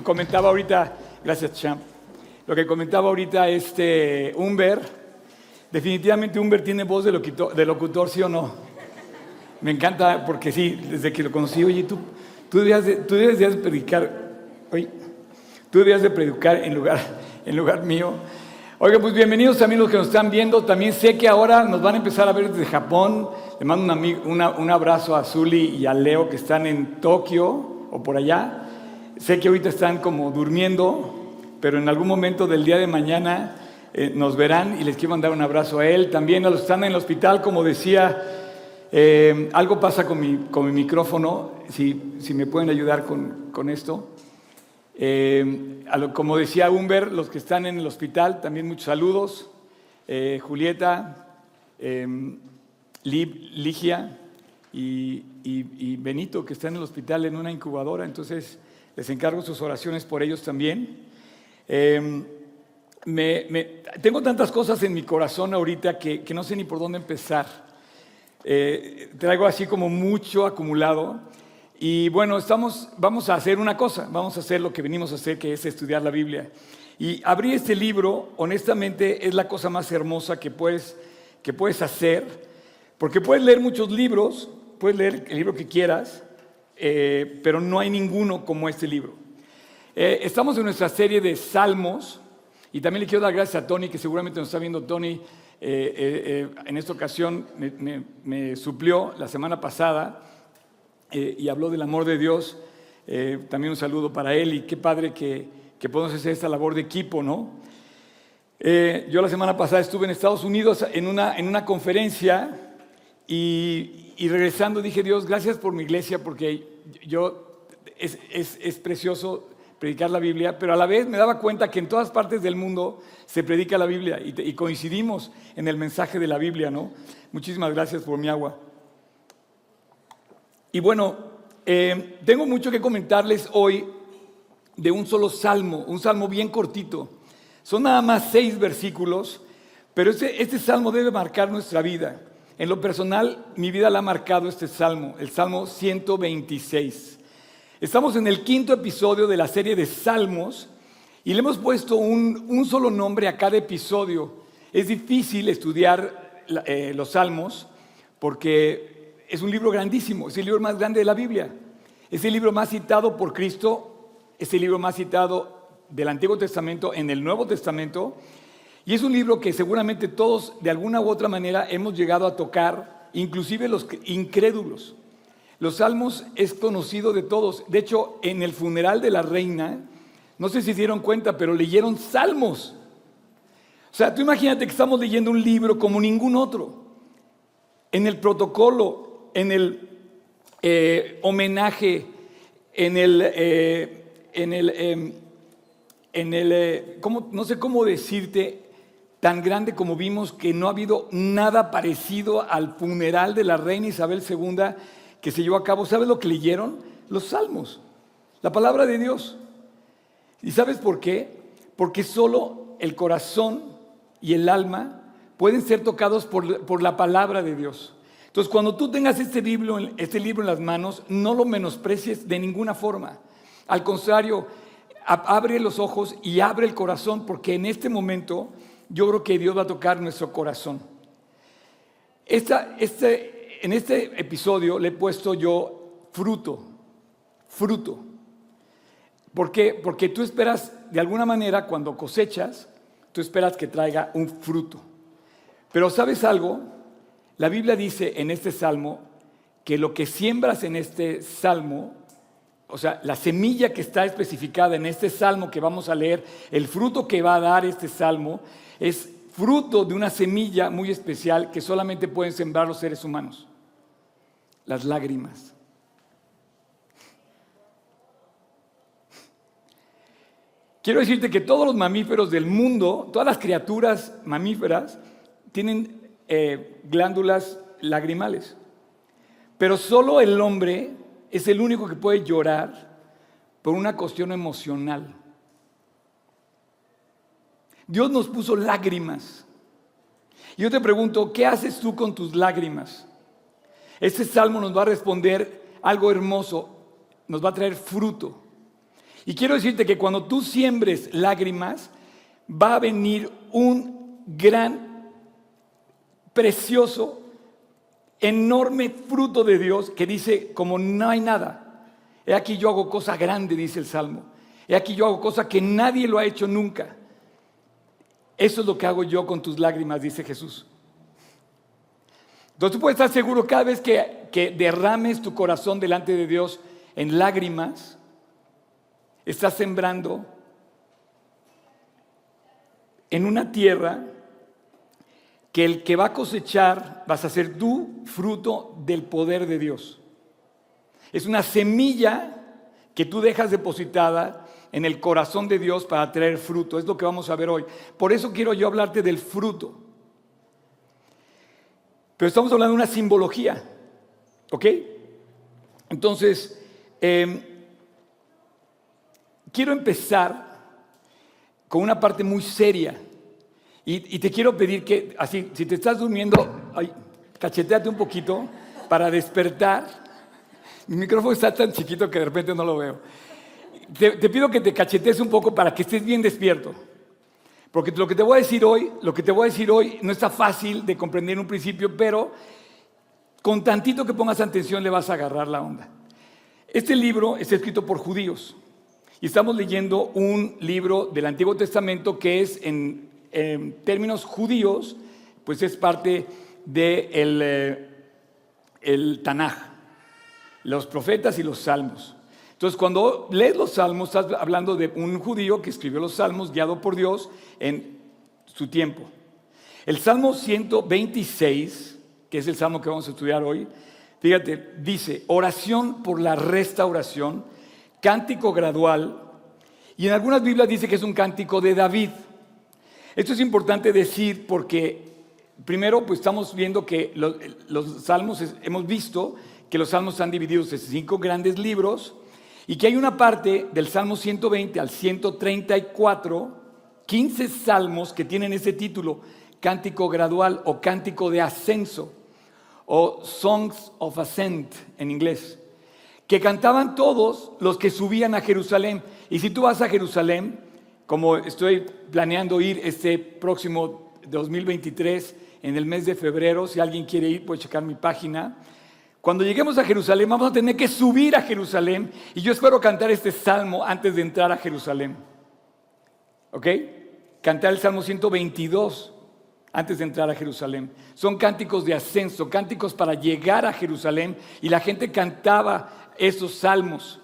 Comentaba ahorita, gracias Champ, lo que comentaba ahorita este Humber, definitivamente Humber tiene voz de locutor, de locutor, ¿sí o no? Me encanta porque sí, desde que lo conocí, oye, tú, tú, debías, de, tú de predicar, oye, tú debías de predicar en lugar, en lugar mío. Oiga, pues bienvenidos también los que nos están viendo. También sé que ahora nos van a empezar a ver desde Japón. Le mando un, amigo, un abrazo a Zuli y a Leo que están en Tokio o por allá. Sé que ahorita están como durmiendo, pero en algún momento del día de mañana eh, nos verán y les quiero mandar un abrazo a él. También a los que están en el hospital, como decía, eh, algo pasa con mi, con mi micrófono, si, si, me pueden ayudar con, con esto. Eh, como decía Humber, los que están en el hospital, también muchos saludos. Julieta, Ligia y, y, y Benito, que están en el hospital en una incubadora. Entonces, les encargo sus oraciones por ellos también. Em, tengo tantas cosas en mi corazón ahorita que, no sé ni por dónde empezar. Eh, traigo así como mucho acumulado. Y bueno, estamos, vamos a hacer una cosa, vamos a hacer lo que venimos a hacer, que es estudiar la Biblia. Y abrir este libro, honestamente, es la cosa más hermosa que puedes, que puedes hacer, porque puedes leer muchos libros, puedes leer el libro que quieras, eh, pero no hay ninguno como este libro. Eh, estamos en nuestra serie de Salmos y también le quiero dar gracias a Tony, que seguramente nos está viendo Tony. Eh, en esta ocasión me, suplió la semana pasada y habló del amor de Dios. también un saludo para él y qué padre que, que podemos hacer esta labor de equipo, ¿no? yo la semana pasada estuve en Estados Unidos en una, en una conferencia y, y regresando dije, Dios, gracias por mi iglesia porque yo, es, es, precioso predicar la Biblia, pero a la vez me daba cuenta que en todas partes del mundo se predica la Biblia y, coincidimos en el mensaje de la Biblia, ¿no? Muchísimas gracias por mi agua. Y bueno, eh, tengo mucho que comentarles hoy de un solo salmo, un salmo bien cortito. Son nada más seis versículos, pero este, este salmo debe marcar nuestra vida. En lo personal, mi vida la ha marcado este salmo, el Salmo 126. Estamos en el quinto episodio de la serie de Salmos y le hemos puesto un, solo nombre a cada episodio. Es difícil estudiar eh, los Salmos porque es un libro grandísimo, es el libro más grande de la Biblia. Es el libro más citado por Cristo, es el libro más citado del Antiguo Testamento en el Nuevo Testamento y es un libro que seguramente todos de alguna u otra manera hemos llegado a tocar, inclusive los incrédulos. Los salmos es conocido de todos. De hecho, en el funeral de la reina, no sé si dieron cuenta, pero leyeron salmos. O sea, tú imagínate que estamos leyendo un libro como ningún otro. En el protocolo, en el eh, homenaje, en el, eh, en el, em, en el eh, no sé cómo decirte, tan grande como vimos que no ha habido nada parecido al funeral de la reina Isabel II que se llevó a cabo. ¿Sabes lo que leyeron? Los salmos, la palabra de Dios. ¿Y sabes por qué? Porque solo el corazón y el alma pueden ser tocados por, la palabra de Dios. Entonces, cuando tú tengas este libro, este libro en las manos, no lo menosprecies de ninguna forma. Al contrario, abre los ojos y abre el corazón, porque en este momento yo creo que Dios va a tocar nuestro corazón. este, en este episodio le he puesto yo fruto, fruto. ¿Por qué? Porque tú esperas, de alguna manera, cuando cosechas, tú esperas que traiga un fruto. Pero ¿sabes algo? La Biblia dice en este salmo que lo que siembras en este salmo, o sea, la semilla que está especificada en este salmo que vamos a leer, el fruto que va a dar este salmo, es fruto de una semilla muy especial que solamente pueden sembrar los seres humanos, las lágrimas. Quiero decirte que todos los mamíferos del mundo, todas las criaturas mamíferas, tienen eh, glándulas lagrimales. Pero solo el hombre es el único que puede llorar por una cuestión emocional. Dios nos puso lágrimas. Y yo te pregunto, ¿qué haces tú con tus lágrimas? Este salmo nos va a responder algo hermoso, nos va a traer fruto. Y quiero decirte que cuando tú siembres lágrimas, va a venir un gran, precioso, enorme fruto de Dios que dice, como no hay nada, he aquí yo hago cosa grande, dice el Salmo. He aquí yo hago cosa que nadie lo ha hecho nunca. Eso es lo que hago yo con tus lágrimas, dice Jesús. Entonces tú puedes estar seguro cada vez que, que derrames tu corazón delante de Dios en lágrimas, estás sembrando en una tierra que el que va a cosechar vas a ser tú fruto del poder de Dios. Es una semilla que tú dejas depositada en el corazón de Dios para traer fruto. Es lo que vamos a ver hoy. Por eso quiero yo hablarte del fruto. Pero estamos hablando de una simbología. ¿Ok? Entonces, em, quiero empezar con una parte muy seria. Y, te quiero pedir que, así, si te estás durmiendo, ay, cacheteate un poquito para despertar. Mi micrófono está tan chiquito que de repente no lo veo. Te, pido que te cachetees un poco para que estés bien despierto. Porque lo que te voy a decir hoy, lo que te voy a decir hoy no está fácil de comprender en un principio, pero con tantito que pongas atención le vas a agarrar la onda. Este libro está escrito por judíos y estamos leyendo un libro del Antiguo Testamento que es en en términos judíos, pues es parte del de eh, el Tanaj, los profetas y los salmos. Entonces, cuando lees los salmos, estás hablando de un judío que escribió los salmos guiado por Dios en su tiempo. El Salmo 126, que es el salmo que vamos a estudiar hoy, fíjate, dice, oración por la restauración, cántico gradual, y en algunas Biblias dice que es un cántico de David. Esto es importante decir porque primero pues estamos viendo que los, salmos, hemos visto que los salmos están divididos en cinco grandes libros y que hay una parte del Salmo 120 al 134, 15 salmos que tienen ese título, cántico gradual o cántico de ascenso o Songs of Ascent en inglés, que cantaban todos los que subían a Jerusalén. Y si tú vas a Jerusalén, como estoy planeando ir este próximo 2023 en el mes de febrero, si alguien quiere ir puede checar mi página. Cuando lleguemos a Jerusalén vamos a tener que subir a Jerusalén y yo espero cantar este salmo antes de entrar a Jerusalén. ¿Ok? Cantar el Salmo 122 antes de entrar a Jerusalén. Son cánticos de ascenso, cánticos para llegar a Jerusalén y la gente cantaba esos salmos.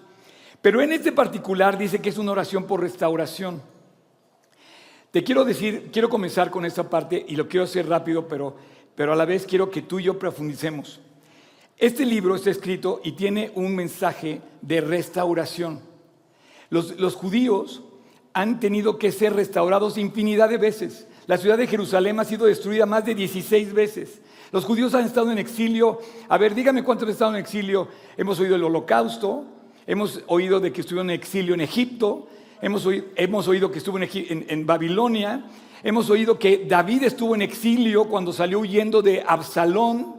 Pero en este particular dice que es una oración por restauración. Te quiero decir, quiero comenzar con esta parte y lo quiero hacer rápido, pero, pero a la vez quiero que tú y yo profundicemos. Este libro está escrito y tiene un mensaje de restauración. Los, judíos han tenido que ser restaurados infinidad de veces. La ciudad de Jerusalén ha sido destruida más de 16 veces. Los judíos han estado en exilio. A ver, dígame cuántos han estado en exilio. Hemos oído el holocausto, hemos oído de que estuvieron en exilio en Egipto, hemos oído, que estuvo en, Babilonia, hemos oído que David estuvo en exilio cuando salió huyendo de Absalón.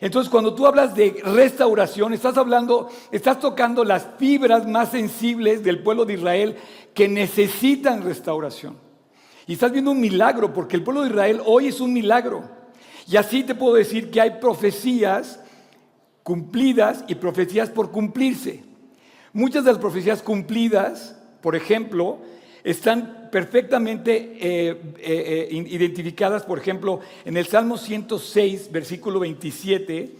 Entonces, cuando tú hablas de restauración, estás hablando, estás tocando las fibras más sensibles del pueblo de Israel que necesitan restauración. Y estás viendo un milagro, porque el pueblo de Israel hoy es un milagro. Y así te puedo decir que hay profecías cumplidas y profecías por cumplirse. Muchas de las profecías cumplidas por ejemplo, están perfectamente eh, eh, eh, identificadas, por ejemplo, en el Salmo 106, versículo 27,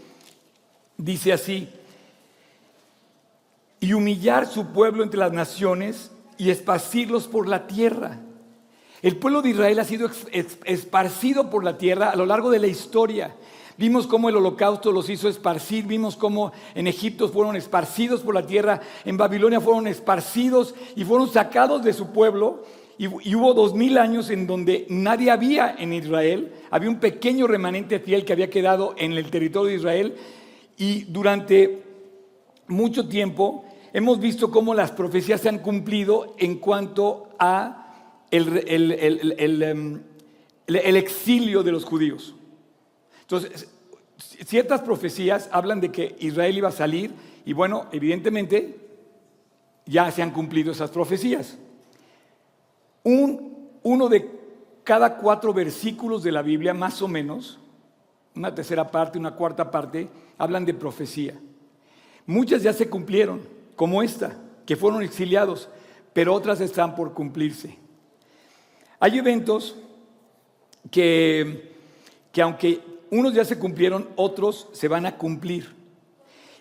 dice así, y humillar su pueblo entre las naciones y esparcirlos por la tierra. El pueblo de Israel ha sido esparcido por la tierra a lo largo de la historia. Vimos cómo el holocausto los hizo esparcir, vimos cómo en Egipto fueron esparcidos por la tierra, en Babilonia fueron esparcidos y fueron sacados de su pueblo. Y, hubo dos mil años en donde nadie había en Israel, había un pequeño remanente fiel que había quedado en el territorio de Israel. Y durante mucho tiempo hemos visto cómo las profecías se han cumplido en cuanto a el em, exilio de los judíos. Entonces, ciertas profecías hablan de que Israel iba a salir y bueno, evidentemente ya se han cumplido esas profecías. Un, uno de cada cuatro versículos de la Biblia, más o menos, una tercera parte, una cuarta parte, hablan de profecía. Muchas ya se cumplieron, como esta, que fueron exiliados, pero otras están por cumplirse. Hay eventos que, que aunque unos ya se cumplieron, otros se van a cumplir.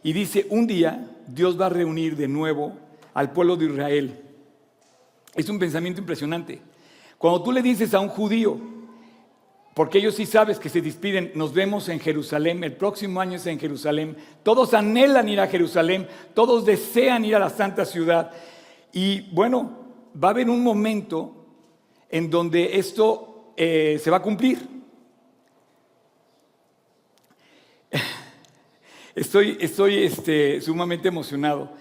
Y dice, un día Dios va a reunir de nuevo al pueblo de Israel. Es un pensamiento impresionante. Cuando tú le dices a un judío, porque ellos sí sabes que se despiden, nos vemos en Jerusalén, el próximo año es en Jerusalén, todos anhelan ir a Jerusalén, todos desean ir a la santa ciudad. Y bueno, va a haber un momento en donde esto eh, se va a cumplir. Estoy, estoy este, sumamente emocionado.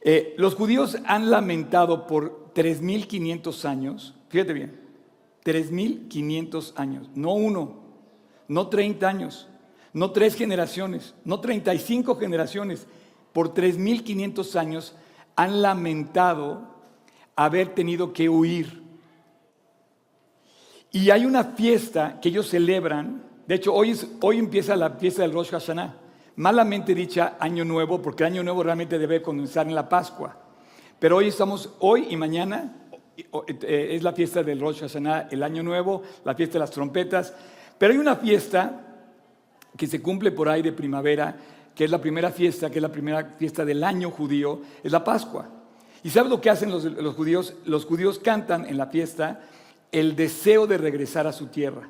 Eh, los judíos han lamentado por 3.500 años, fíjate bien, 3.500 años, no uno, no 30 años, no tres generaciones, no 35 generaciones, por 3.500 años han lamentado haber tenido que huir. Y hay una fiesta que ellos celebran, de hecho hoy, hoy empieza la fiesta del Rosh Hashanah malamente dicha Año Nuevo, porque Año Nuevo realmente debe comenzar en la Pascua. Pero hoy estamos, hoy y mañana eh, es la fiesta del Rosh Hashanah, el Año Nuevo, la fiesta de las trompetas. Pero hay una fiesta que se cumple por ahí de primavera, que es la primera fiesta, que es la primera fiesta del año judío, es la Pascua. ¿Y sabes lo que hacen los, judíos? Los judíos cantan en la fiesta el deseo de regresar a su tierra.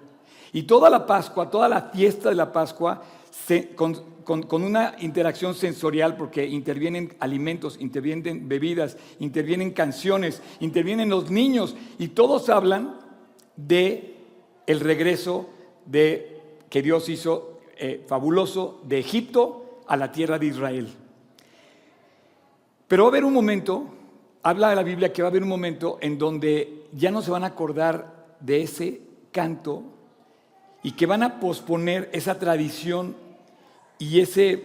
Y toda la Pascua, toda la fiesta de la Pascua, se, con, una interacción sensorial porque intervienen alimentos, intervienen bebidas, intervienen canciones, intervienen los niños y todos hablan de el regreso de que Dios hizo eh, fabuloso de Egipto a la tierra de Israel. Pero va a haber un momento, habla de la Biblia que va a haber un momento en donde ya no se van a acordar de ese canto y que van a posponer esa tradición y ese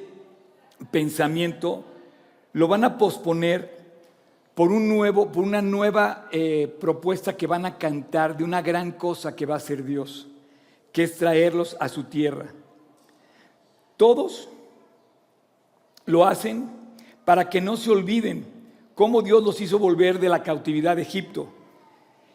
pensamiento lo van a posponer por, un nuevo, por una nueva eh, propuesta que van a cantar de una gran cosa que va a ser Dios, que es traerlos a su tierra. Todos lo hacen para que no se olviden cómo Dios los hizo volver de la cautividad de Egipto.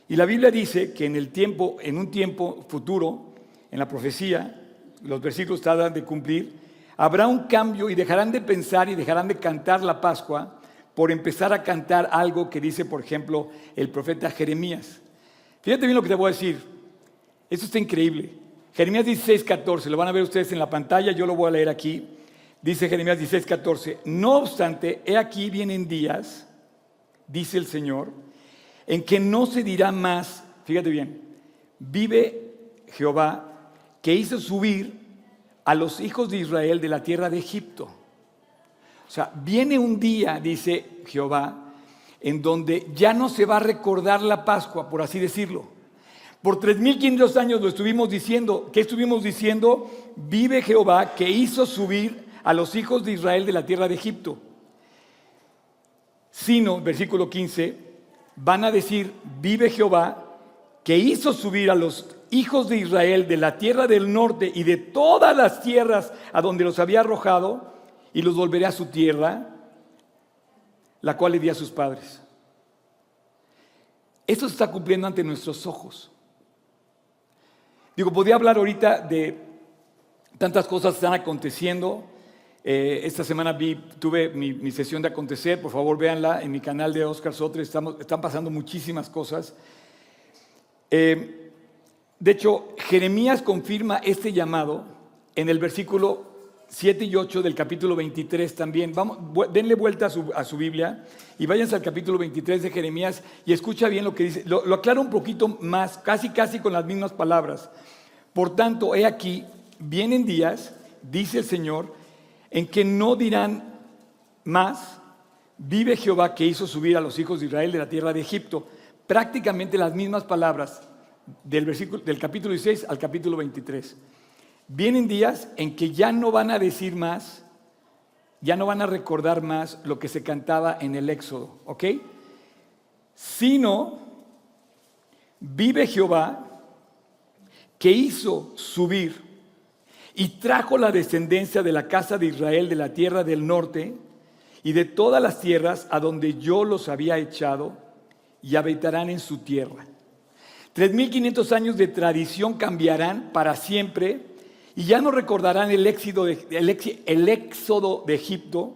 Y la Biblia dice que en el tiempo, en un tiempo futuro, en la profecía, los versículos tratan de cumplir, Habrá un cambio y dejarán de pensar y dejarán de cantar la Pascua por empezar a cantar algo que dice, por ejemplo, el profeta Jeremías. Fíjate bien lo que te voy a decir. Esto está increíble. Jeremías 16, 14, lo van a ver ustedes en la pantalla, yo lo voy a leer aquí. Dice Jeremías 16, 14, no obstante, he aquí vienen días, dice el Señor, en que no se dirá más, fíjate bien, vive Jehová, que hizo subir a los hijos de Israel de la tierra de Egipto. O sea, viene un día, dice Jehová, en donde ya no se va a recordar la Pascua, por así decirlo. Por 3.500 años lo estuvimos diciendo. ¿Qué estuvimos diciendo? Vive Jehová que hizo subir a los hijos de Israel de la tierra de Egipto. Sino, versículo 15, van a decir, vive Jehová que hizo subir a los hijos de Israel de la tierra del norte y de todas las tierras a donde los había arrojado, y los volveré a su tierra, la cual le di a sus padres. Esto se está cumpliendo ante nuestros ojos. Digo, podía hablar ahorita de tantas cosas que están aconteciendo. Eh, esta semana vi, tuve mi, sesión de acontecer, por favor véanla en mi canal de Oscar Sotre, estamos, están pasando muchísimas cosas. Eh, de hecho, Jeremías confirma este llamado en el versículo 7 y 8 del capítulo 23 también. Vamos, denle vuelta a su, Biblia y váyanse al capítulo 23 de Jeremías y escucha bien lo que dice. Lo, lo aclaro un poquito más, casi casi con las mismas palabras. Por tanto, he aquí, vienen días, dice el Señor, en que no dirán más, vive Jehová que hizo subir a los hijos de Israel de la tierra de Egipto. Prácticamente las mismas palabras del, versículo, del capítulo 16 al capítulo 23. Vienen días en que ya no van a decir más, ya no van a recordar más lo que se cantaba en el Éxodo, ¿ok? Sino, vive Jehová, que hizo subir y trajo la descendencia de la casa de Israel de la tierra del norte y de todas las tierras a donde yo los había echado y habitarán en su tierra. 3.500 años de tradición cambiarán para siempre y ya no recordarán el, éxodo de, el éxodo de Egipto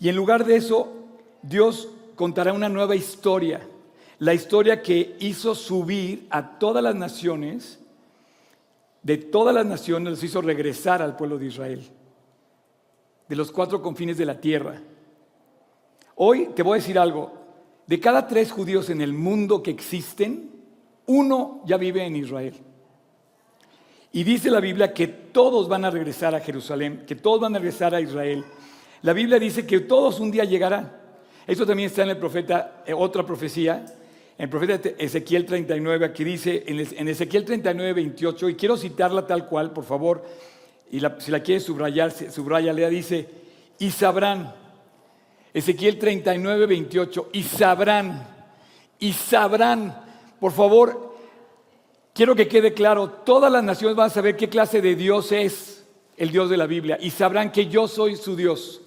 y en lugar de eso Dios contará una nueva historia, la historia que hizo subir a todas las naciones de todas las naciones los hizo regresar al pueblo de Israel, de los cuatro confines de la tierra. Hoy te voy a decir algo, de cada tres judíos en el mundo que existen, uno ya vive en Israel. Y dice la Biblia que todos van a regresar a Jerusalén, que todos van a regresar a Israel. La Biblia dice que todos un día llegarán. Eso también está en el profeta, eh, otra profecía, en el profeta Ezequiel 39, aquí dice, en Ezequiel 39, 28, y quiero citarla tal cual, por favor, y si la quieres subrayar, subrayale, dice, y sabrán, Ezequiel 39, 28, y sabrán, y sabrán, por favor, quiero que quede claro, todas las naciones van a saber qué clase de Dios es el Dios de la Biblia, y sabrán que yo soy su Dios.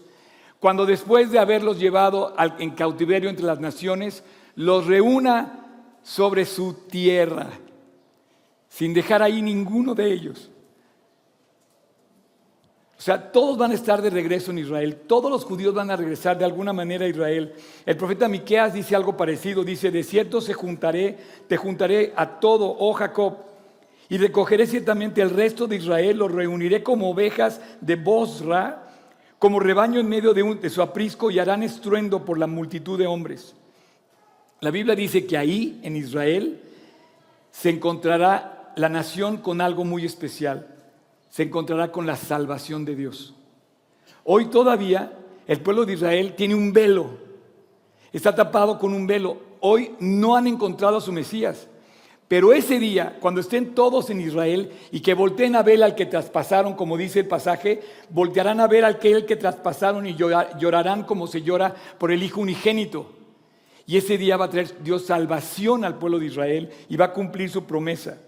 Cuando después de haberlos llevado en cautiverio entre las naciones, los reúna sobre su tierra, sin dejar ahí ninguno de ellos. O sea, todos van a estar de regreso en Israel, todos los judíos van a regresar de alguna manera a Israel. El profeta Miqueas dice algo parecido, dice, "De cierto se juntaré, te juntaré a todo, oh Jacob, y recogeré ciertamente el resto de Israel, los reuniré como ovejas de Bosra, como rebaño en medio de, de su aprisco y harán estruendo por la multitud de hombres." La Biblia dice que ahí, en Israel, se encontrará la nación con algo muy especial. Se encontrará con la salvación de Dios. Hoy todavía el pueblo de Israel tiene un velo. Está tapado con un velo. Hoy no han encontrado a su Mesías. Pero ese día, cuando estén todos en Israel y que volteen a ver al que traspasaron, como dice el pasaje, voltearán a ver al que, que traspasaron y llorarán como se llora por el Hijo unigénito. Y ese día va a traer Dios salvación al pueblo de Israel y va a cumplir su promesa.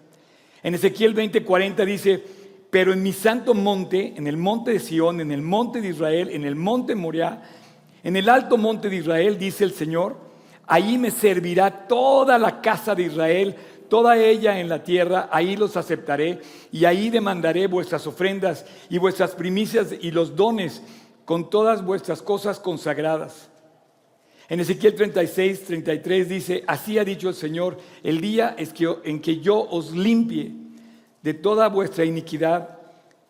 En Ezequiel 20:40 dice, pero en mi santo monte, en el monte de Sión, en el monte de Israel, en el monte Moriah, en el alto monte de Israel, dice el Señor, ahí me servirá toda la casa de Israel, toda ella en la tierra, ahí los aceptaré y ahí demandaré vuestras ofrendas y vuestras primicias y los dones con todas vuestras cosas consagradas. En Ezequiel 36, 33 dice, así ha dicho el Señor, el día es que, en que yo os limpie de toda vuestra iniquidad,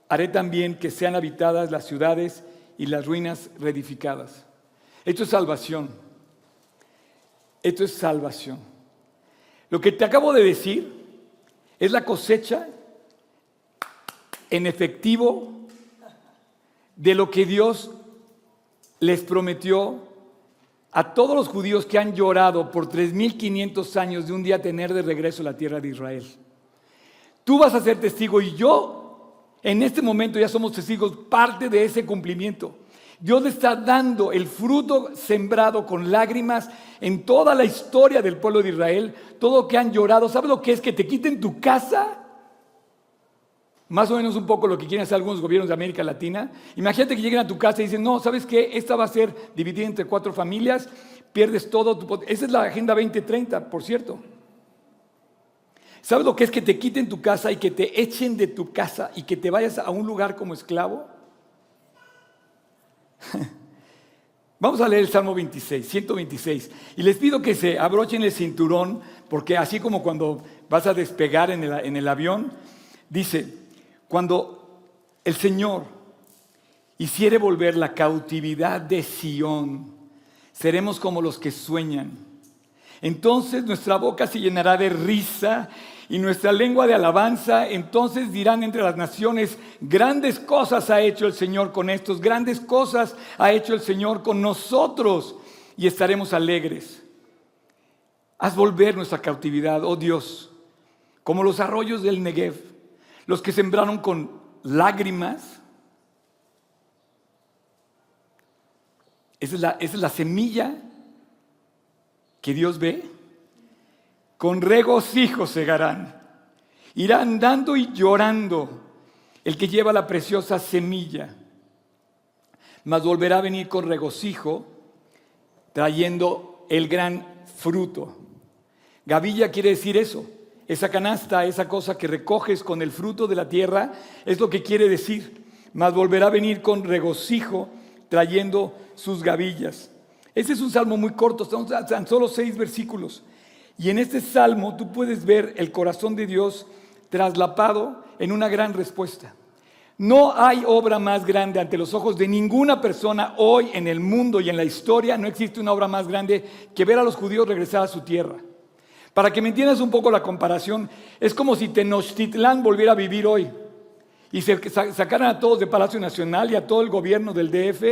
haré también que sean habitadas las ciudades y las ruinas reedificadas. Esto es salvación. Esto es salvación. Lo que te acabo de decir es la cosecha en efectivo de lo que Dios les prometió a todos los judíos que han llorado por 3.500 años de un día tener de regreso la tierra de Israel. Tú vas a ser testigo y yo en este momento ya somos testigos, parte de ese cumplimiento. Dios le está dando el fruto sembrado con lágrimas en toda la historia del pueblo de Israel, todo lo que han llorado. ¿Sabes lo que es que te quiten tu casa? Más o menos un poco lo que quieren hacer algunos gobiernos de América Latina. Imagínate que lleguen a tu casa y dicen, no, ¿sabes qué? Esta va a ser dividida entre cuatro familias, pierdes todo. Tu... Esa es la Agenda 2030, por cierto. ¿Sabes lo que es que te quiten tu casa y que te echen de tu casa y que te vayas a un lugar como esclavo? Vamos a leer el Salmo 26, 126. Y les pido que se abrochen el cinturón, porque así como cuando vas a despegar en el, en el avión, dice, cuando el Señor hiciere volver la cautividad de Sión, seremos como los que sueñan. Entonces nuestra boca se llenará de risa y nuestra lengua de alabanza. Entonces dirán entre las naciones, grandes cosas ha hecho el Señor con estos, grandes cosas ha hecho el Señor con nosotros y estaremos alegres. Haz volver nuestra cautividad, oh Dios, como los arroyos del Negev los que sembraron con lágrimas, Esa es la, es la semilla que Dios ve. Con regocijo segarán. Irán andando y llorando el que lleva la preciosa semilla. Mas volverá a venir con regocijo trayendo el gran fruto. Gavilla quiere decir eso. Esa canasta, esa cosa que recoges con el fruto de la tierra, es lo que quiere decir. Mas volverá a venir con regocijo trayendo sus gavillas. Ese es un salmo muy corto, son tan solo seis versículos. Y en este salmo tú puedes ver el corazón de Dios traslapado en una gran respuesta. No hay obra más grande ante los ojos de ninguna persona hoy en el mundo y en la historia. No existe una obra más grande que ver a los judíos regresar a su tierra. Para que me entiendas un poco la comparación, es como si Tenochtitlán volviera a vivir hoy y se sacaran a todos de Palacio Nacional y a todo el gobierno del DF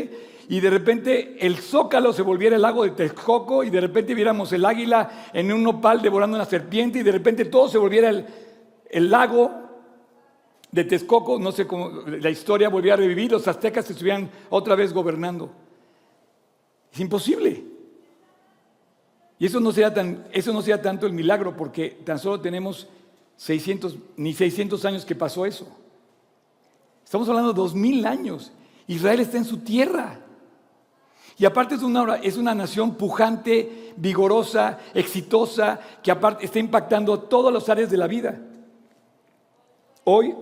y de repente el zócalo se volviera el lago de Texcoco y de repente viéramos el águila en un nopal devorando una serpiente y de repente todo se volviera el, lago de Texcoco, no sé cómo la historia volviera a revivir, los aztecas se estuvieran otra vez gobernando. Es imposible. Y eso no sea, tan, eso no sea tanto el milagro porque tan solo tenemos 600, ni 600 años que pasó eso. Estamos hablando de 2000 años. Israel está en su tierra. Y aparte es una, es una nación pujante, vigorosa, exitosa, que está impactando todas las áreas de la vida. Hoy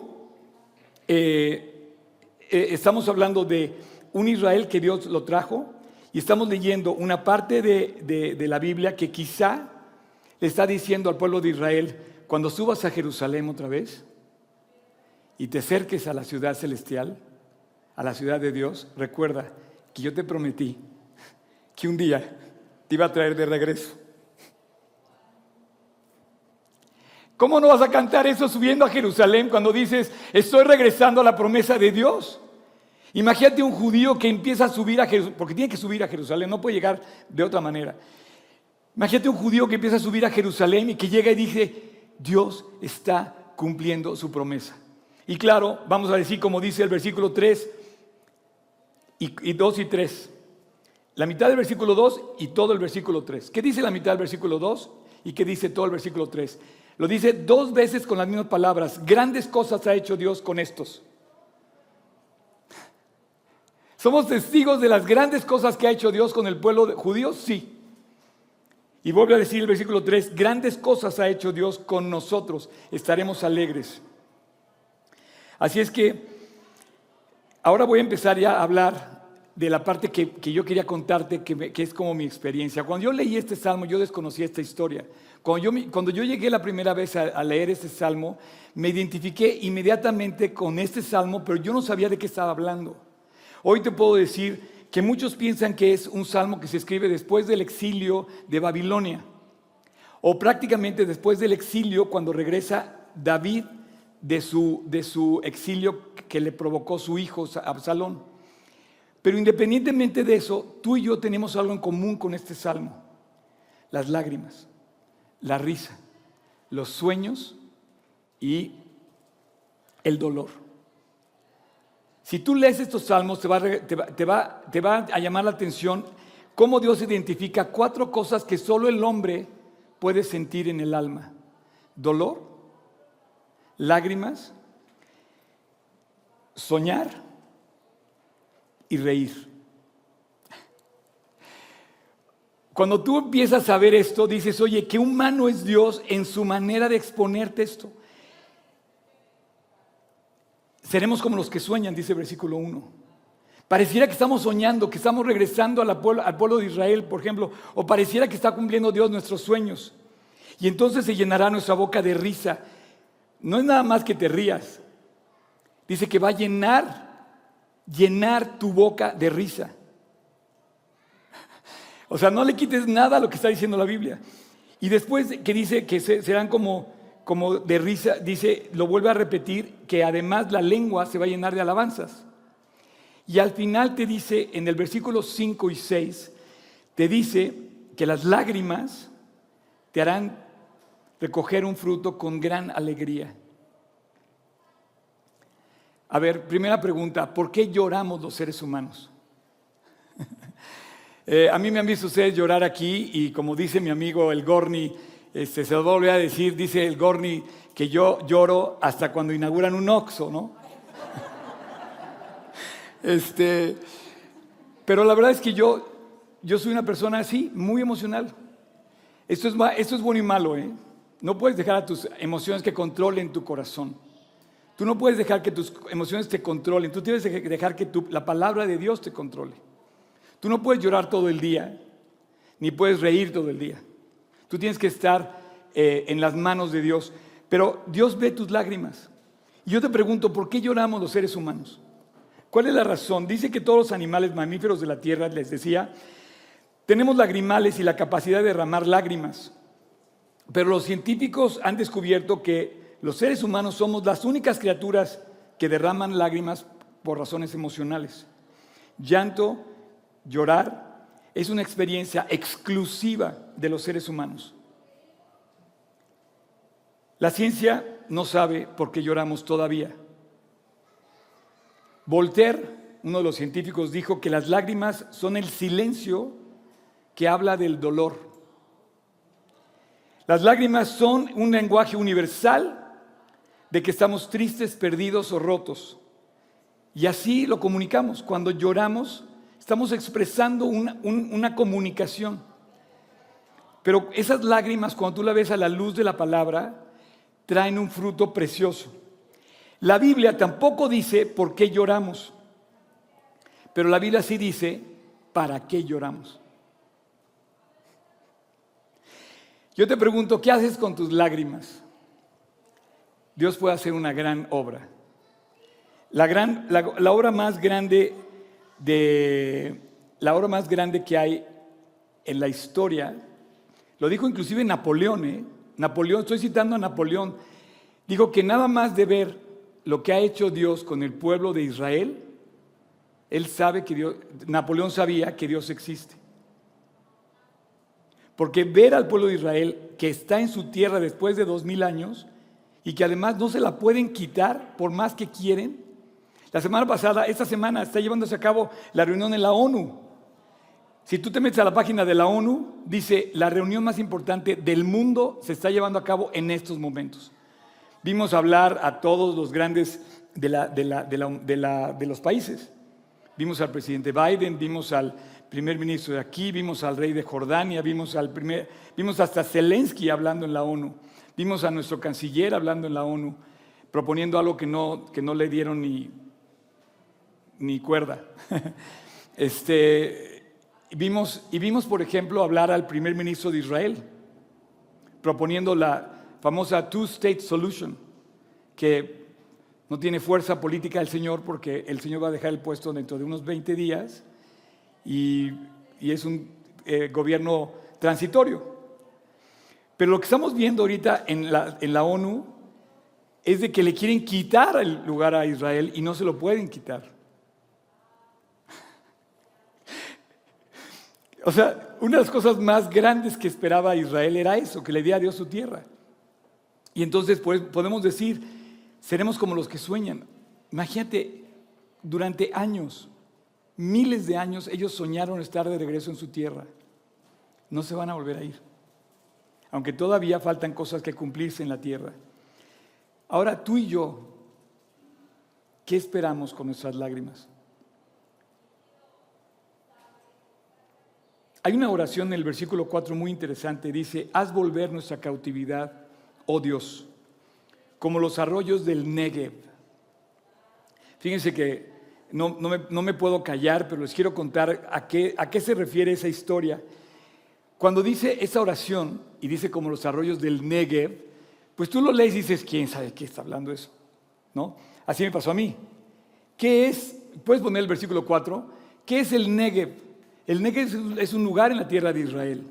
eh, eh, estamos hablando de un Israel que Dios lo trajo y estamos leyendo una parte de, de la Biblia que quizá le está diciendo al pueblo de Israel, cuando subas a Jerusalén otra vez, y te acerques a la ciudad celestial, a la ciudad de Dios, recuerda que yo te prometí que un día te iba a traer de regreso. ¿Cómo no vas a cantar eso subiendo a Jerusalén cuando dices, estoy regresando a la promesa de Dios? Imagínate un judío que empieza a subir a Jerusalén, porque tiene que subir a Jerusalén, no puede llegar de otra manera. Imagínate un judío que empieza a subir a Jerusalén y que llega y dice, Dios está cumpliendo su promesa. Y claro, vamos a decir como dice el versículo 3 y, 2 y 3. La mitad del versículo 2 y todo el versículo 3. ¿Qué dice la mitad del versículo 2 y qué dice todo el versículo 3? Lo dice dos veces con las mismas palabras. Grandes cosas ha hecho Dios con estos. ¿Somos testigos de las grandes cosas que ha hecho Dios con el pueblo judío? Sí. Y vuelve a decir el versículo 3, grandes cosas ha hecho Dios con nosotros, estaremos alegres. Así es que ahora voy a empezar ya a hablar de la parte que, yo quería contarte, que, es como mi experiencia. Cuando yo leí este salmo, yo desconocía esta historia. Cuando yo, llegué la primera vez a, a leer este salmo, me identifiqué inmediatamente con este salmo, pero yo no sabía de qué estaba hablando. Hoy te puedo decir que muchos piensan que es un salmo que se escribe después del exilio de Babilonia, o prácticamente después del exilio cuando regresa David de su, de su exilio que le provocó su hijo Absalón. Pero independientemente de eso, tú y yo tenemos algo en común con este salmo. Las lágrimas, la risa, los sueños y el dolor. Si tú lees estos salmos, te va, a llamar la atención cómo Dios identifica cuatro cosas que solo el hombre puede sentir en el alma. Dolor, lágrimas, soñar y reír. Cuando tú empiezas a ver esto, dices, oye, qué humano es Dios en su manera de exponerte esto. Seremos como los que sueñan, dice el versículo 1. Pareciera que estamos soñando, que estamos regresando al pueblo de Israel, por ejemplo, o pareciera que está cumpliendo Dios nuestros sueños. Y entonces se llenará nuestra boca de risa no es nada más que te rías. Dice que va a llenar, llenar tu boca de risa. O sea, no le quites nada a lo que está diciendo la Biblia. Y después que dice que serán como, como de risa, dice, lo vuelve a repetir, que además la lengua se va a llenar de alabanzas. Y al final te dice, en el versículo 5 y 6, te dice que las lágrimas te harán recoger un fruto con gran alegría. A ver, primera pregunta, ¿por qué lloramos los seres humanos? Eh, a mí me han visto ustedes llorar aquí y como dice mi amigo el Gorni, este, se lo voy a decir, dice el Gorni que yo lloro hasta cuando inauguran un Oxxo, ¿no? este, pero la verdad es que yo, yo soy una persona así, muy emocional. Esto es, esto es bueno y malo, ¿eh? No puedes dejar a tus emociones que controlen tu corazón. Tú no puedes dejar que tus emociones te controlen. Tú tienes que dejar que la palabra de Dios te controle. Tú no puedes llorar todo el día, ni puedes reír todo el día. Tú tienes que estar eh, en las manos de Dios. Pero Dios ve tus lágrimas. Y yo te pregunto, ¿por qué lloramos los seres humanos? ¿Cuál es la razón? Dice que todos los animales mamíferos de la tierra, les decía, tenemos lagrimales y la capacidad de derramar lágrimas. Pero los científicos han descubierto que los seres humanos somos las únicas criaturas que derraman lágrimas por razones emocionales. Llanto, llorar, es una experiencia exclusiva de los seres humanos. La ciencia no sabe por qué lloramos todavía. Voltaire, uno de los científicos, dijo que las lágrimas son el silencio que habla del dolor. Las lágrimas son un lenguaje universal de que estamos tristes, perdidos o rotos. Y así lo comunicamos. Cuando lloramos, estamos expresando una, una comunicación. Pero esas lágrimas, cuando tú la ves a la luz de la palabra, traen un fruto precioso. La Biblia tampoco dice por qué lloramos, pero la Biblia sí dice para qué lloramos. Yo te pregunto, ¿qué haces con tus lágrimas? Dios puede hacer una gran obra. La, gran, la, obra más grande de la obra más grande que hay en la historia, lo dijo inclusive Napoleón, ¿eh? Napoleón, estoy citando a Napoleón, dijo que nada más de ver lo que ha hecho Dios con el pueblo de Israel, él sabe que Dios, Napoleón sabía que Dios existe. Porque ver al pueblo de Israel que está en su tierra después de dos mil años y que además no se la pueden quitar por más que quieren. La semana pasada, esta semana está llevándose a cabo la reunión en la ONU. Si tú te metes a la página de la ONU, dice, la reunión más importante del mundo se está llevando a cabo en estos momentos. Vimos hablar a todos los grandes de, los países. Vimos al presidente Biden, vimos al primer ministro de aquí, vimos al rey de Jordania, vimos, al primer, vimos hasta Zelensky hablando en la ONU, vimos a nuestro canciller hablando en la ONU, proponiendo algo que no, que no le dieron ni, ni cuerda. este, Vimos, y vimos, por ejemplo, hablar al primer ministro de Israel, proponiendo la famosa Two-State Solution, que no tiene fuerza política el Señor porque el Señor va a dejar el puesto dentro de unos 20 días y, es un eh, gobierno transitorio. Pero lo que estamos viendo ahorita en la, ONU es de que le quieren quitar el lugar a Israel y no se lo pueden quitar. O sea, una de las cosas más grandes que esperaba Israel era eso, que le diera a Dios su tierra. Y entonces pues, podemos decir, seremos como los que sueñan. Imagínate, durante años, miles de años, ellos soñaron estar de regreso en su tierra. No se van a volver a ir. Aunque todavía faltan cosas que cumplirse en la tierra. Ahora tú y yo, ¿qué esperamos con nuestras lágrimas? Hay una oración en el versículo 4 muy interesante. Dice, haz volver nuestra cautividad, oh Dios, como los arroyos del Negev. Fíjense que no, me, puedo callar, pero les quiero contar a qué, a qué se refiere esa historia. Cuando dice esa oración y dice como los arroyos del Negev, pues tú lo lees y dices, ¿quién sabe qué está hablando eso? ¿No? Así me pasó a mí. ¿Qué es? Puedes poner el versículo 4. ¿Qué es el Negev? El Negev es un lugar en la tierra de Israel.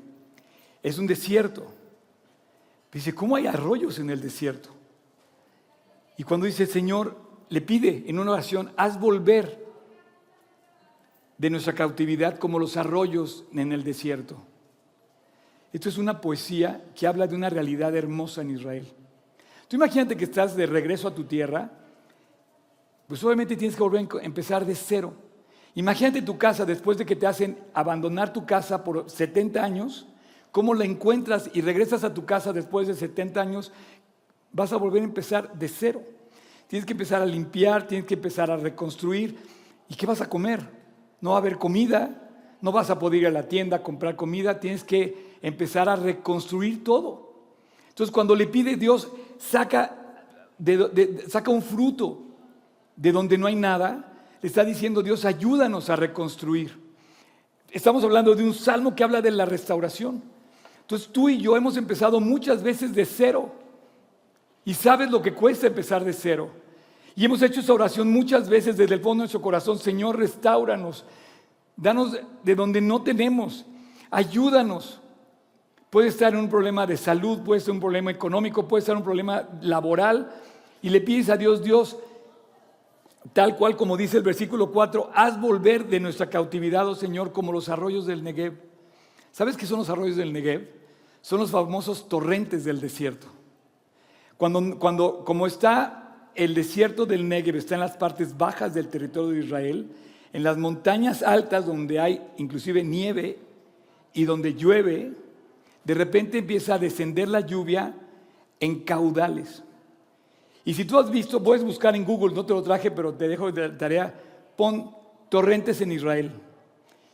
Es un desierto. Dice, ¿cómo hay arroyos en el desierto? Y cuando dice, Señor, le pide en una oración, haz volver de nuestra cautividad como los arroyos en el desierto. Esto es una poesía que habla de una realidad hermosa en Israel. Tú imagínate que estás de regreso a tu tierra, pues obviamente tienes que volver a empezar de cero. Imagínate tu casa después de que te hacen abandonar tu casa por 70 años, cómo la encuentras y regresas a tu casa después de 70 años, vas a volver a empezar de cero. Tienes que empezar a limpiar, tienes que empezar a reconstruir. ¿Y qué vas a comer? No va a haber comida, no vas a poder ir a la tienda a comprar comida, tienes que empezar a reconstruir todo. Entonces cuando le pide Dios, saca, un fruto de donde no hay nada, le está diciendo Dios, ayúdanos a reconstruir. Estamos hablando de un salmo que habla de la restauración. Entonces tú y yo hemos empezado muchas veces de cero. Y sabes lo que cuesta empezar de cero. Y hemos hecho esa oración muchas veces desde el fondo de nuestro corazón. Señor, restauranos. Danos de donde no tenemos. Ayúdanos. Puede estar en un problema de salud, puede ser un problema económico, puede ser un problema laboral. Y le pides a Dios, Dios, tal cual como dice el versículo 4, haz volver de nuestra cautividad, oh Señor, como los arroyos del Negev. ¿Sabes qué son los arroyos del Negev? Son los famosos torrentes del desierto. Cuando, cuando, como está el desierto del Negev, está en las partes bajas del territorio de Israel, en las montañas altas donde hay inclusive nieve y donde llueve, de repente empieza a descender la lluvia en caudales. Y si tú has visto, puedes buscar en Google, no te lo traje, pero te dejo de tarea, pon torrentes en Israel.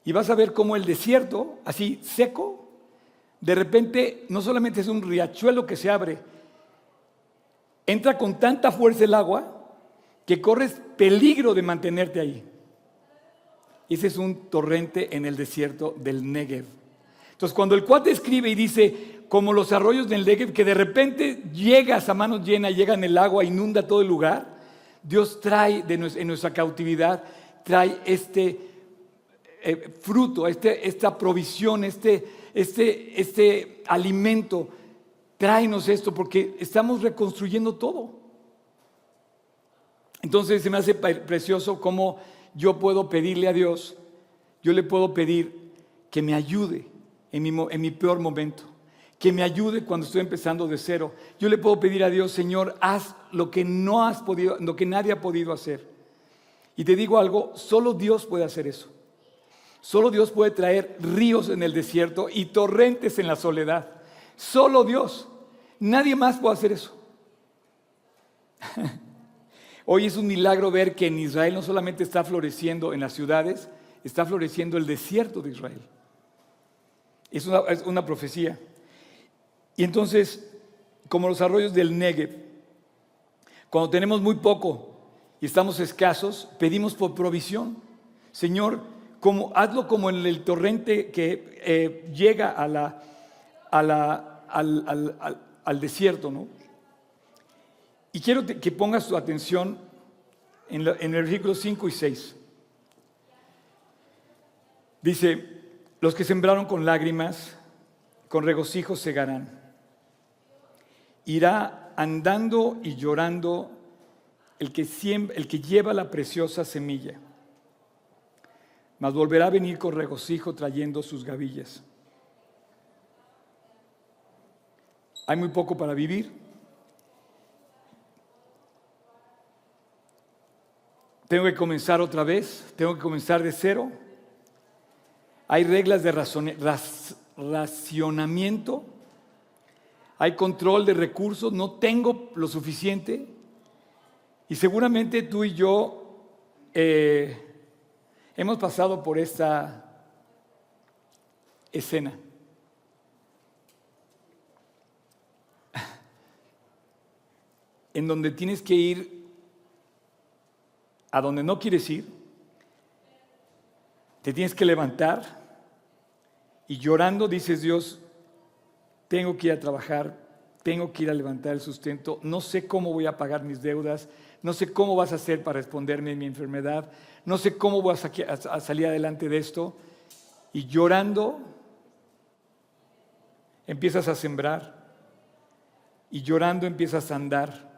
Y vas a ver cómo el desierto, así seco, de repente no solamente es un riachuelo que se abre, entra con tanta fuerza el agua que corres peligro de mantenerte ahí. Ese es un torrente en el desierto del Negev. Entonces, cuando el cuate escribe y dice, como los arroyos del Negev, que de repente llegas a manos llenas, llega en el agua, inunda todo el lugar, Dios trae de en nuestra cautividad, trae este eh, fruto, este, esta provisión, este, este, este alimento. Tráenos esto porque estamos reconstruyendo todo. Entonces se me hace precioso cómo yo puedo pedirle a Dios, yo le puedo pedir que me ayude en mi, peor momento que me ayude cuando estoy empezando de cero. Yo le puedo pedir a Dios, Señor, haz lo que no has podido, lo que nadie ha podido hacer. Y te digo algo, solo Dios puede hacer eso. Solo Dios puede traer ríos en el desierto y torrentes en la soledad. Solo Dios. Nadie más puede hacer eso. Hoy es un milagro ver que en Israel no solamente está floreciendo en las ciudades, está floreciendo el desierto de Israel. Es una, profecía. Y entonces, como los arroyos del Negev, cuando tenemos muy poco y estamos escasos, pedimos por provisión. Señor, como, hazlo como en el torrente que eh, llega a la, al, desierto, ¿no? Y quiero que pongas tu atención en, el versículo 5 y 6. Dice, los que sembraron con lágrimas, con regocijo segarán irá andando y llorando el que, el que lleva la preciosa semilla, mas volverá a venir con regocijo trayendo sus gavillas. Hay muy poco para vivir. Tengo que comenzar otra vez, tengo que comenzar de cero. Hay reglas de racionamiento hay control de recursos, no tengo lo suficiente. Y seguramente tú y yo eh, hemos pasado por esta escena. En donde tienes que ir a donde no quieres ir, te tienes que levantar y llorando dices Dios, tengo que ir a trabajar, tengo que ir a levantar el sustento, no sé cómo voy a pagar mis deudas, no sé cómo vas a hacer para responderme en mi enfermedad, no sé cómo voy a, salir adelante de esto. Y llorando, empiezas a sembrar y llorando empiezas a andar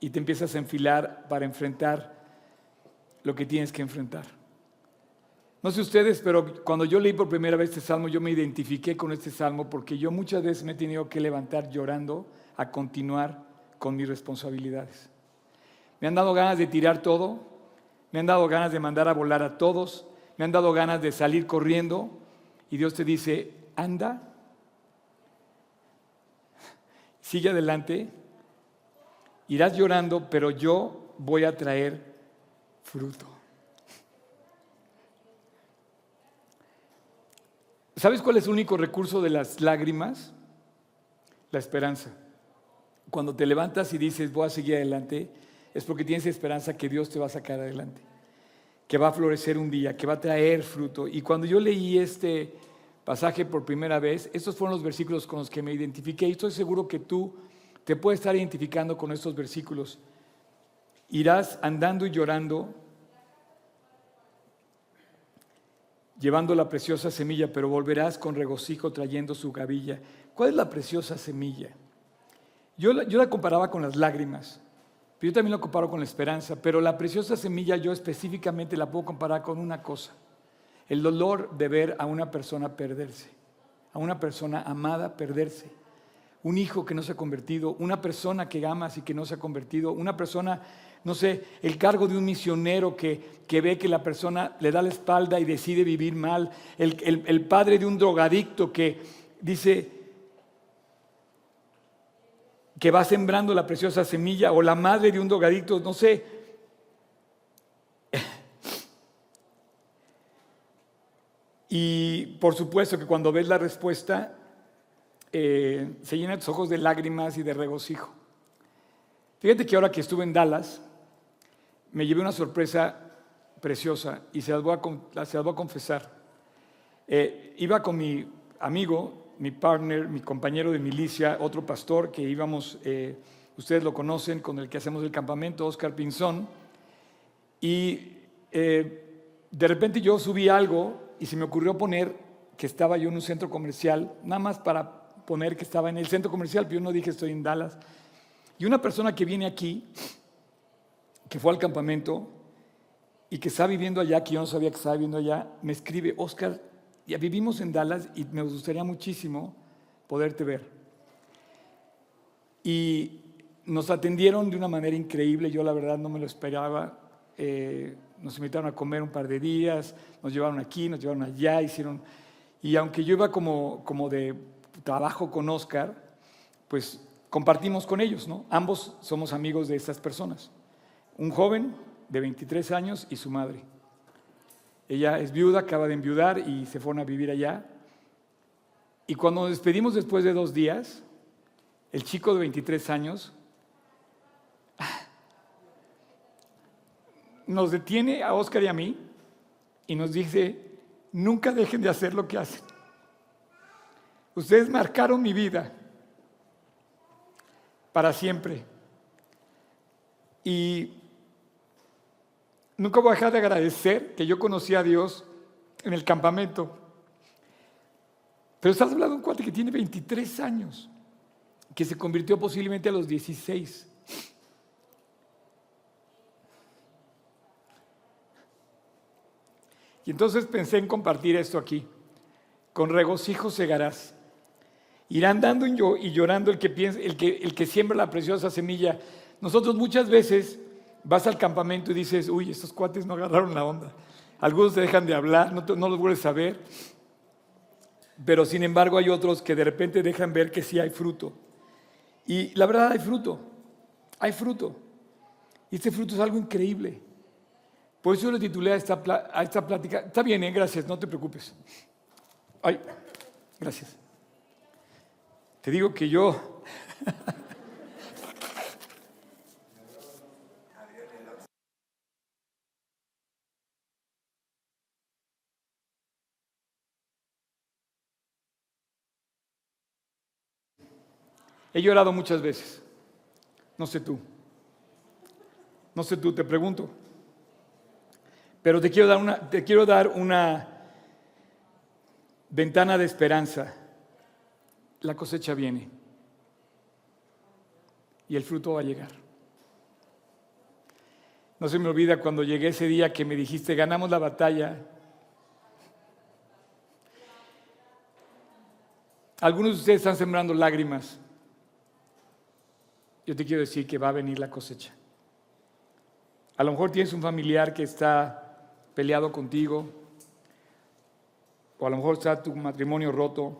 y te empiezas a enfilar para enfrentar lo que tienes que enfrentar. No sé ustedes, pero cuando yo leí por primera vez este salmo, yo me identifiqué con este salmo porque yo muchas veces me he tenido que levantar llorando a continuar con mis responsabilidades. Me han dado ganas de tirar todo, me han dado ganas de mandar a volar a todos, me han dado ganas de salir corriendo y Dios te dice, anda, sigue adelante, irás llorando, pero yo voy a traer fruto. ¿Sabes cuál es el único recurso de las lágrimas? La esperanza. Cuando te levantas y dices, voy a seguir adelante, es porque tienes esperanza que Dios te va a sacar adelante, que va a florecer un día, que va a traer fruto. Y cuando yo leí este pasaje por primera vez, estos fueron los versículos con los que me identifiqué y estoy seguro que tú te puedes estar identificando con estos versículos. Irás andando y llorando, llevando la preciosa semilla, pero volverás con regocijo trayendo su gavilla. ¿Cuál es la preciosa semilla? Yo la comparaba con las lágrimas. Yo también lo comparo con la esperanza, pero la preciosa semilla yo específicamente la puedo comparar con una cosa, el dolor de ver a una persona perderse, a una persona amada perderse, un hijo que no se ha convertido, una persona que amas y que no se ha convertido, una persona, no sé, el cargo de un misionero que, que ve que la persona le da la espalda y decide vivir mal, el, el padre de un drogadicto que dice, que va sembrando la preciosa semilla o la madre de un drogadicto, no sé. Y por supuesto que cuando ves la respuesta, eh, se llenan tus ojos de lágrimas y de regocijo. Fíjate que ahora que estuve en Dallas, me llevé una sorpresa preciosa y se las voy a, se las a confesar. Eh, iba con mi amigo mi partner, mi compañero de milicia, otro pastor que íbamos, eh, ustedes lo conocen, con el que hacemos el campamento, Oscar Pinzón, y de repente yo subí algo y se me ocurrió poner que estaba yo en un centro comercial, nada más para poner que estaba en el centro comercial, pero yo no dije estoy en Dallas. Y una persona que viene aquí, que fue al campamento y que está viviendo allá, que yo no sabía que estaba viviendo allá, me escribe, Oscar, ya vivimos en Dallas y me gustaría muchísimo poderte ver. Y nos atendieron de una manera increíble, yo la verdad no me lo esperaba. Eh, nos invitaron a comer un par de días, nos llevaron aquí, nos llevaron allá, hicieron... Y aunque yo iba como, como de trabajo con Oscar, pues compartimos con ellos, ¿no? Ambos somos amigos de estas personas. Un joven de 23 años y su madre. Ella es viuda, acaba de enviudar y se fueron a vivir allá. Y cuando nos despedimos después de dos días, el chico de 23 años nos detiene a Oscar y a mí y nos dice, nunca dejen de hacer lo que hacen. Ustedes marcaron mi vida para siempre. Y Nunca voy a dejar de agradecer que yo conocí a Dios en el campamento. Pero estás hablando de un cuate que tiene 23 años, que se convirtió posiblemente a los 16. Y entonces pensé en compartir esto aquí. Con regocijo segarás. Irán dando y llorando el que, piensa, el, que, el que siembra la preciosa semilla. Nosotros muchas veces vas al campamento y dices, uy, estos cuates no agarraron la onda. Algunos te dejan de hablar, no, no los vuelves a ver. Pero sin embargo hay otros que de repente dejan ver que sí hay fruto. Y la verdad hay fruto, hay fruto. Y este fruto es algo increíble. Por eso le titulé a esta, a esta plática. Está bien, ¿eh? gracias, no te preocupes. Ay, gracias. Te digo que yo He llorado muchas veces. No sé tú. No sé tú, te pregunto. Pero te quiero dar una, te quiero dar una ventana de esperanza. La cosecha viene. Y el fruto va a llegar. No se me olvida cuando llegué ese día que me dijiste, ganamos la batalla. Algunos de ustedes están sembrando lágrimas yo te quiero decir que va a venir la cosecha. A lo mejor tienes un familiar que está peleado contigo, o a lo mejor está tu matrimonio roto,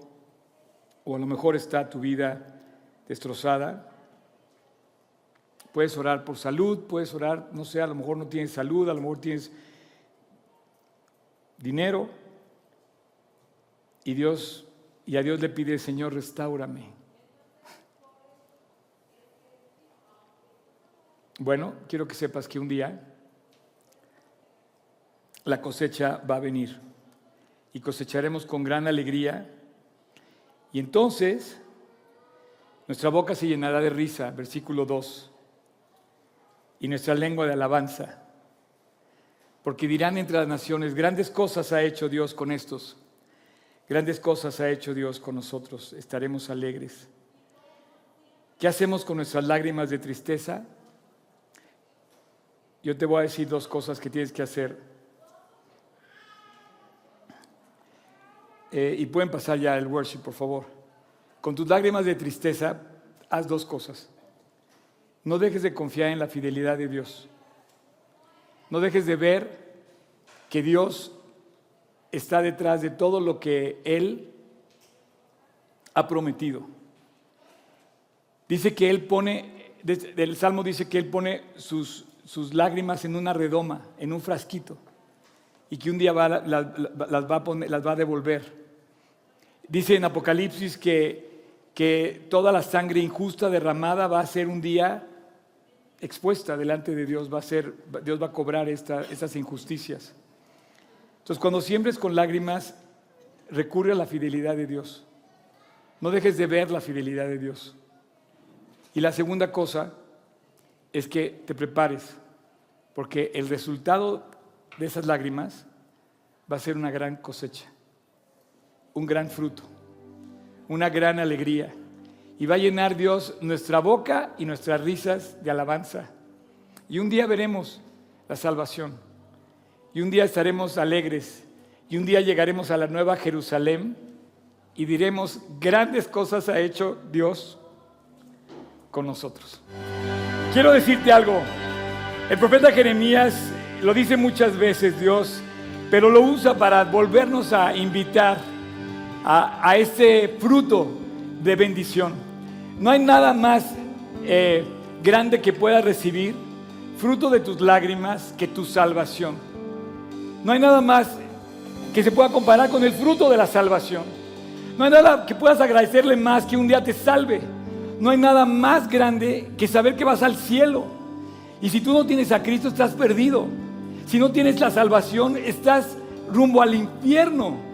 o a lo mejor está tu vida destrozada. Puedes orar por salud, puedes orar, no sé, a lo mejor no tienes salud, a lo mejor tienes dinero. Y Dios, y a Dios le pide, Señor, restaurame. Bueno, quiero que sepas que un día la cosecha va a venir y cosecharemos con gran alegría. Y entonces nuestra boca se llenará de risa, versículo 2, y nuestra lengua de alabanza. Porque dirán entre las naciones, grandes cosas ha hecho Dios con estos, grandes cosas ha hecho Dios con nosotros, estaremos alegres. ¿Qué hacemos con nuestras lágrimas de tristeza? Yo te voy a decir dos cosas que tienes que hacer. Eh, y pueden pasar ya el worship, por favor. Con tus lágrimas de tristeza, haz dos cosas. No dejes de confiar en la fidelidad de Dios. No dejes de ver que Dios está detrás de todo lo que Él ha prometido. Dice que Él pone, el Salmo dice que Él pone sus, sus lágrimas en una redoma, en un frasquito, y que un día las, va a las va a devolver. Dice en Apocalipsis que, que toda la sangre injusta derramada va a ser un día expuesta delante de Dios, va a ser, Dios va a cobrar estas injusticias. Entonces, cuando siembres con lágrimas, recurre a la fidelidad de Dios. No dejes de ver la fidelidad de Dios. Y la segunda cosa es que te prepares, porque el resultado de esas lágrimas va a ser una gran cosecha, un gran fruto, una gran alegría. Y va a llenar Dios nuestra boca y nuestras risas de alabanza. Y un día veremos la salvación. Y un día estaremos alegres. Y un día llegaremos a la nueva Jerusalén y diremos, grandes cosas ha hecho Dios con nosotros. Quiero decirte algo. El profeta Jeremías lo dice muchas veces Dios, pero lo usa para volvernos a invitar a, este fruto de bendición. No hay nada más eh, grande que puedas recibir, fruto de tus lágrimas, que tu salvación. No hay nada más que se pueda comparar con el fruto de la salvación. No hay nada que puedas agradecerle más que un día te salve. No hay nada más grande que saber que vas al cielo. Y si tú no tienes a Cristo, estás perdido. Si no tienes la salvación, estás rumbo al infierno.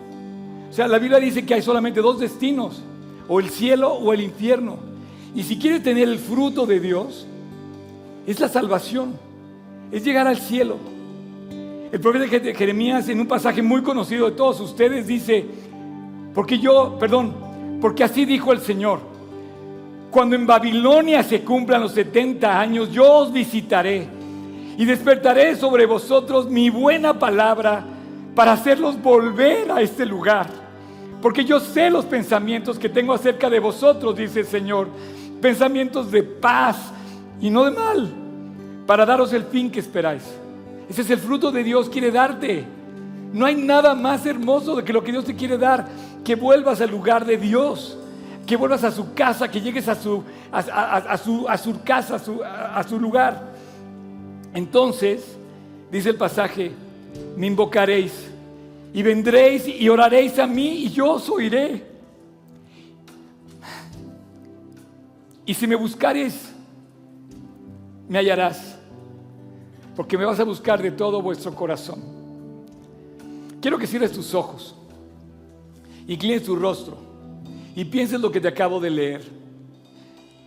O sea, la Biblia dice que hay solamente dos destinos, o el cielo o el infierno. Y si quieres tener el fruto de Dios, es la salvación, es llegar al cielo. El profeta Jeremías en un pasaje muy conocido de todos ustedes dice, porque yo, perdón, porque así dijo el Señor, cuando en Babilonia se cumplan los 70 años, yo os visitaré y despertaré sobre vosotros mi buena palabra para hacerlos volver a este lugar. Porque yo sé los pensamientos que tengo acerca de vosotros, dice el Señor. Pensamientos de paz y no de mal, para daros el fin que esperáis. Ese es el fruto de Dios quiere darte. No hay nada más hermoso de que lo que Dios te quiere dar, que vuelvas al lugar de Dios que vuelvas a su casa, que llegues a su, a, su, a su casa, a su, a su lugar. Entonces, dice el pasaje, me invocaréis y vendréis y oraréis a mí y yo os oiré. Y si me buscares, me hallarás, porque me vas a buscar de todo vuestro corazón. Quiero que cierres tus ojos, inclines tu rostro y pienses lo que te acabo de leer.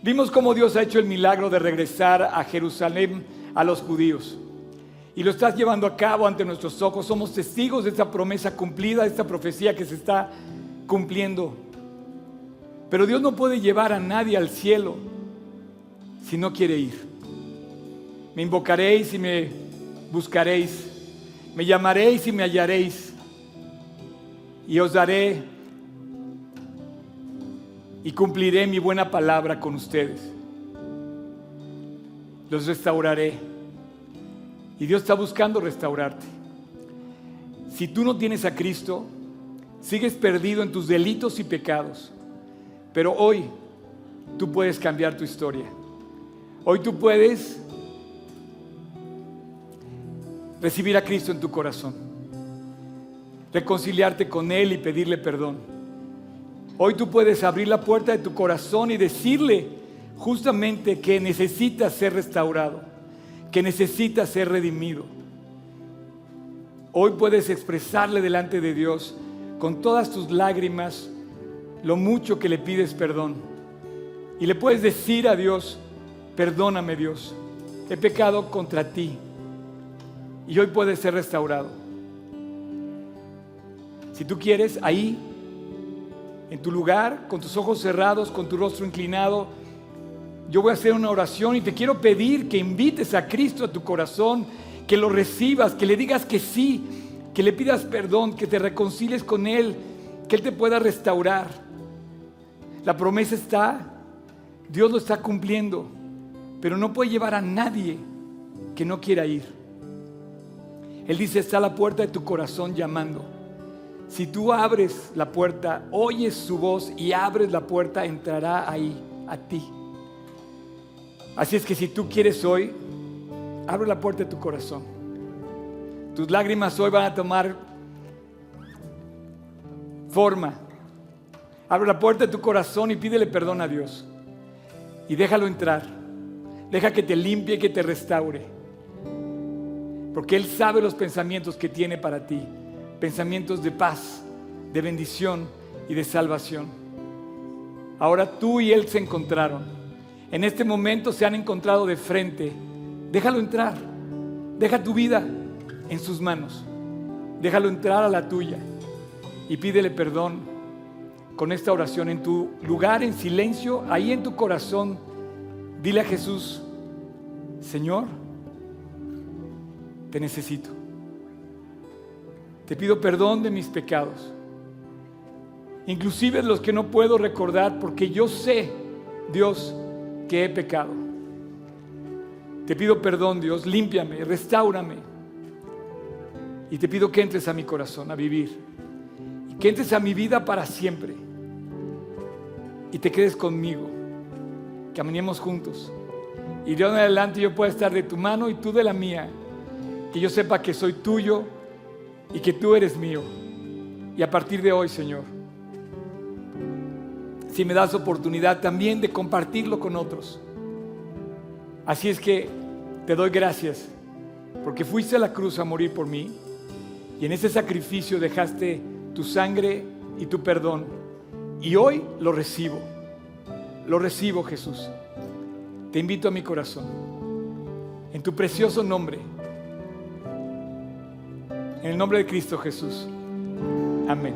Vimos cómo Dios ha hecho el milagro de regresar a Jerusalén a los judíos. Y lo estás llevando a cabo ante nuestros ojos. Somos testigos de esta promesa cumplida, de esta profecía que se está cumpliendo. Pero Dios no puede llevar a nadie al cielo si no quiere ir. Me invocaréis y me buscaréis. Me llamaréis y me hallaréis. Y os daré y cumpliré mi buena palabra con ustedes. Los restauraré Y Dios está buscando restaurarte. Si tú no tienes a Cristo, sigues perdido en tus delitos y pecados. Pero hoy tú puedes cambiar tu historia. Hoy tú puedes recibir a Cristo en tu corazón, reconciliarte con Él y pedirle perdón. Hoy tú puedes abrir la puerta de tu corazón y decirle justamente que necesitas ser restaurado, que necesitas ser redimido. Hoy puedes expresarle delante de Dios con todas tus lágrimas lo mucho que le pides perdón. Y le puedes decir a Dios, perdóname Dios, he pecado contra ti y hoy puedes ser restaurado. Si tú quieres, ahí, en tu lugar, con tus ojos cerrados, con tu rostro inclinado, yo voy a hacer una oración y te quiero pedir que invites a Cristo a tu corazón, que lo recibas, que le digas que sí, que le pidas perdón, que te reconcilies con Él, que Él te pueda restaurar. La promesa está, Dios lo está cumpliendo, pero no puede llevar a nadie que no quiera ir. Él dice, está a la puerta de tu corazón llamando. Si tú abres la puerta, oyes su voz y abres la puerta, entrará ahí a ti. Así es que si tú quieres hoy, abre la puerta de tu corazón. Tus lágrimas hoy van a tomar forma. Abre la puerta de tu corazón y pídele perdón a Dios. Y déjalo entrar. Deja que te limpie que te restaure. Porque Él sabe los pensamientos que tiene para ti. Pensamientos de paz, de bendición y de salvación. Ahora tú y Él se encontraron. En este momento se han encontrado de frente. Déjalo entrar. Deja tu vida en sus manos. Déjalo entrar a la tuya. Y pídele perdón con esta oración en tu lugar, en silencio, ahí en tu corazón. Dile a Jesús, Señor, te necesito. Te pido perdón de mis pecados, inclusive los que no puedo recordar porque yo sé, Dios, que he pecado. Te pido perdón, Dios, límpiame, restaurame. Y te pido que entres a mi corazón a vivir. Y que entres a mi vida para siempre. Y te quedes conmigo. Caminemos juntos. Y de adelante yo pueda estar de tu mano y tú de la mía que yo sepa que soy tuyo y que tú eres mío. Y a partir de hoy, Señor, si me das oportunidad también de compartirlo con otros. Así es que te doy gracias porque fuiste a la cruz a morir por mí y en ese sacrificio dejaste tu sangre y tu perdón. Y hoy lo recibo, lo recibo Jesús. Te invito a mi corazón, en tu precioso nombre en el nombre de Cristo Jesús. Amén.